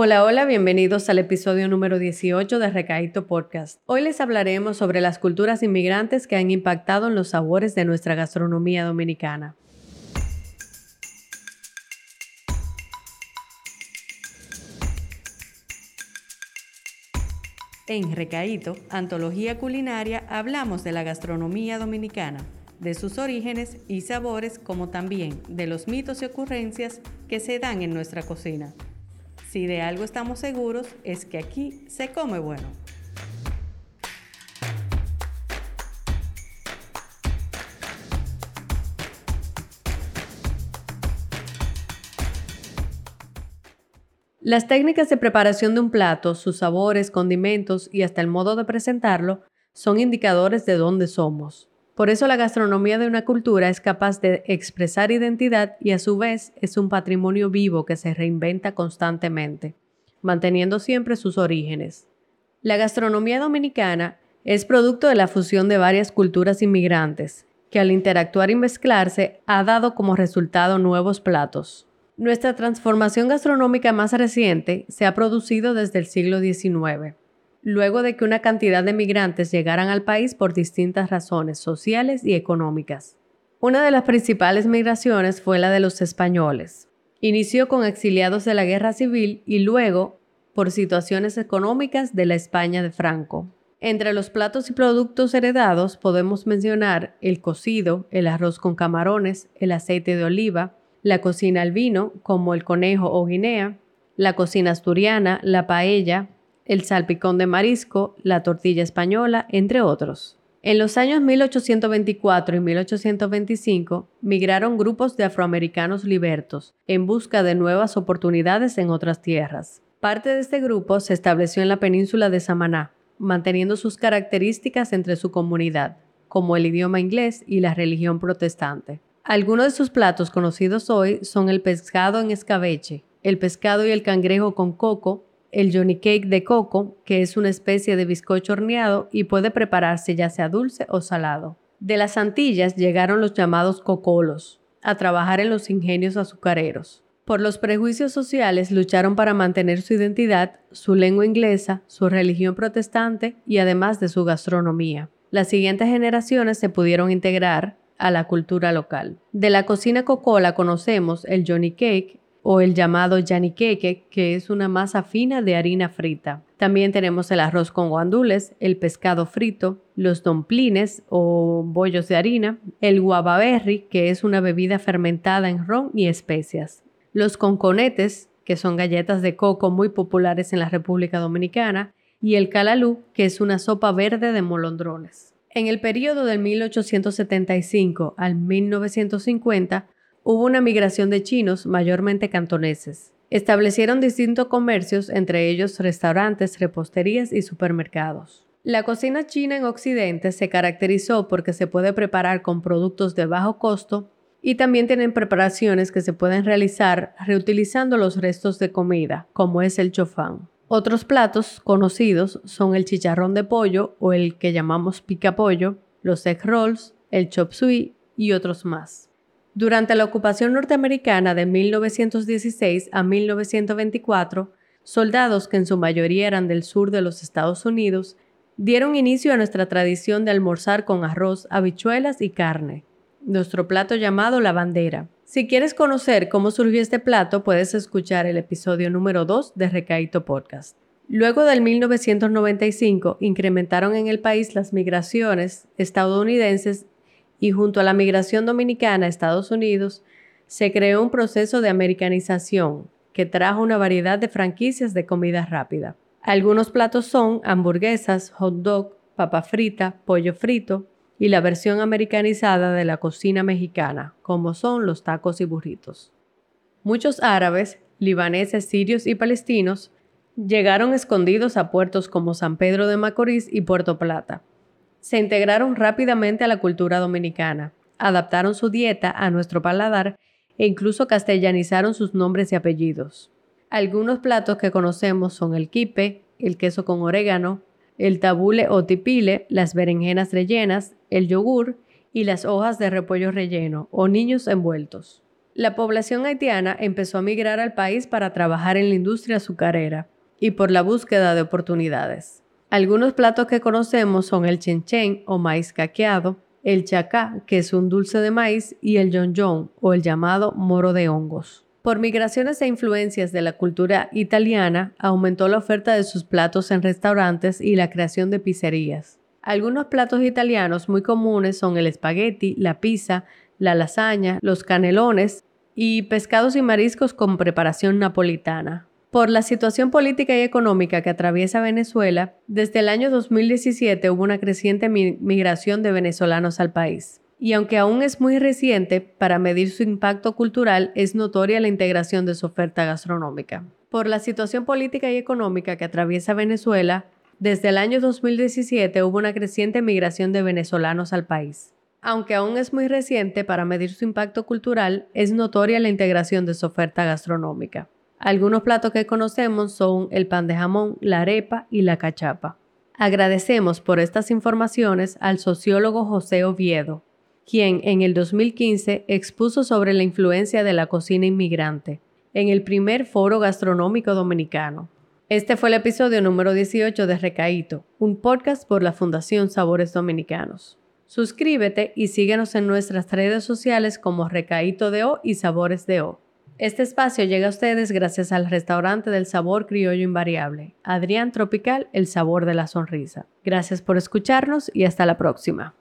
Hola, hola, bienvenidos al episodio número 18 de Recaíto Podcast. Hoy les hablaremos sobre las culturas inmigrantes que han impactado en los sabores de nuestra gastronomía dominicana. En Recaíto, Antología Culinaria, hablamos de la gastronomía dominicana, de sus orígenes y sabores, como también de los mitos y ocurrencias que se dan en nuestra cocina. Si de algo estamos seguros es que aquí se come bueno. Las técnicas de preparación de un plato, sus sabores, condimentos y hasta el modo de presentarlo son indicadores de dónde somos. Por eso la gastronomía de una cultura es capaz de expresar identidad y a su vez es un patrimonio vivo que se reinventa constantemente, manteniendo siempre sus orígenes. La gastronomía dominicana es producto de la fusión de varias culturas inmigrantes, que al interactuar y mezclarse ha dado como resultado nuevos platos. Nuestra transformación gastronómica más reciente se ha producido desde el siglo XIX luego de que una cantidad de migrantes llegaran al país por distintas razones sociales y económicas. Una de las principales migraciones fue la de los españoles. Inició con exiliados de la guerra civil y luego por situaciones económicas de la España de Franco. Entre los platos y productos heredados podemos mencionar el cocido, el arroz con camarones, el aceite de oliva, la cocina al vino, como el conejo o guinea, la cocina asturiana, la paella, el salpicón de marisco, la tortilla española, entre otros. En los años 1824 y 1825 migraron grupos de afroamericanos libertos en busca de nuevas oportunidades en otras tierras. Parte de este grupo se estableció en la península de Samaná, manteniendo sus características entre su comunidad, como el idioma inglés y la religión protestante. Algunos de sus platos conocidos hoy son el pescado en escabeche, el pescado y el cangrejo con coco, el Johnny Cake de coco, que es una especie de bizcocho horneado y puede prepararse ya sea dulce o salado. De las Antillas llegaron los llamados cocolos, a trabajar en los ingenios azucareros. Por los prejuicios sociales lucharon para mantener su identidad, su lengua inglesa, su religión protestante y además de su gastronomía. Las siguientes generaciones se pudieron integrar a la cultura local. De la cocina cocola conocemos el Johnny Cake, o el llamado yaniqueque, que es una masa fina de harina frita. También tenemos el arroz con guandules, el pescado frito, los domplines o bollos de harina, el guavaberry, que es una bebida fermentada en ron y especias, los conconetes, que son galletas de coco muy populares en la República Dominicana, y el calalú, que es una sopa verde de molondrones. En el periodo del 1875 al 1950, hubo una migración de chinos, mayormente cantoneses. Establecieron distintos comercios, entre ellos restaurantes, reposterías y supermercados. La cocina china en Occidente se caracterizó porque se puede preparar con productos de bajo costo y también tienen preparaciones que se pueden realizar reutilizando los restos de comida, como es el chofán. Otros platos conocidos son el chicharrón de pollo o el que llamamos pica pollo, los egg rolls, el chop suey y otros más. Durante la ocupación norteamericana de 1916 a 1924, soldados que en su mayoría eran del sur de los Estados Unidos, dieron inicio a nuestra tradición de almorzar con arroz, habichuelas y carne, nuestro plato llamado la bandera. Si quieres conocer cómo surgió este plato, puedes escuchar el episodio número 2 de Recaito Podcast. Luego del 1995, incrementaron en el país las migraciones estadounidenses y junto a la migración dominicana a Estados Unidos, se creó un proceso de americanización que trajo una variedad de franquicias de comida rápida. Algunos platos son hamburguesas, hot dog, papa frita, pollo frito y la versión americanizada de la cocina mexicana, como son los tacos y burritos. Muchos árabes, libaneses, sirios y palestinos llegaron escondidos a puertos como San Pedro de Macorís y Puerto Plata, se integraron rápidamente a la cultura dominicana, adaptaron su dieta a nuestro paladar e incluso castellanizaron sus nombres y apellidos. Algunos platos que conocemos son el quipe, el queso con orégano, el tabule o tipile, las berenjenas rellenas, el yogur y las hojas de repollo relleno o niños envueltos. La población haitiana empezó a migrar al país para trabajar en la industria azucarera y por la búsqueda de oportunidades. Algunos platos que conocemos son el chenchen o maíz caqueado, el chacá, que es un dulce de maíz, y el yon o el llamado moro de hongos. Por migraciones e influencias de la cultura italiana, aumentó la oferta de sus platos en restaurantes y la creación de pizzerías. Algunos platos italianos muy comunes son el espagueti, la pizza, la lasaña, los canelones y pescados y mariscos con preparación napolitana. Por la situación política y económica que atraviesa Venezuela, desde el año 2017 hubo una creciente migración de venezolanos al país. Y aunque aún es muy reciente, para medir su impacto cultural es notoria la integración de su oferta gastronómica. Por la situación política y económica que atraviesa Venezuela, desde el año 2017 hubo una creciente migración de venezolanos al país. Aunque aún es muy reciente, para medir su impacto cultural es notoria la integración de su oferta gastronómica. Algunos platos que conocemos son el pan de jamón, la arepa y la cachapa. Agradecemos por estas informaciones al sociólogo José Oviedo, quien en el 2015 expuso sobre la influencia de la cocina inmigrante en el primer foro gastronómico dominicano. Este fue el episodio número 18 de Recaíto, un podcast por la Fundación Sabores Dominicanos. Suscríbete y síguenos en nuestras redes sociales como Recaíto de O y Sabores de O. Este espacio llega a ustedes gracias al restaurante del sabor criollo invariable, Adrián Tropical, el sabor de la sonrisa. Gracias por escucharnos y hasta la próxima.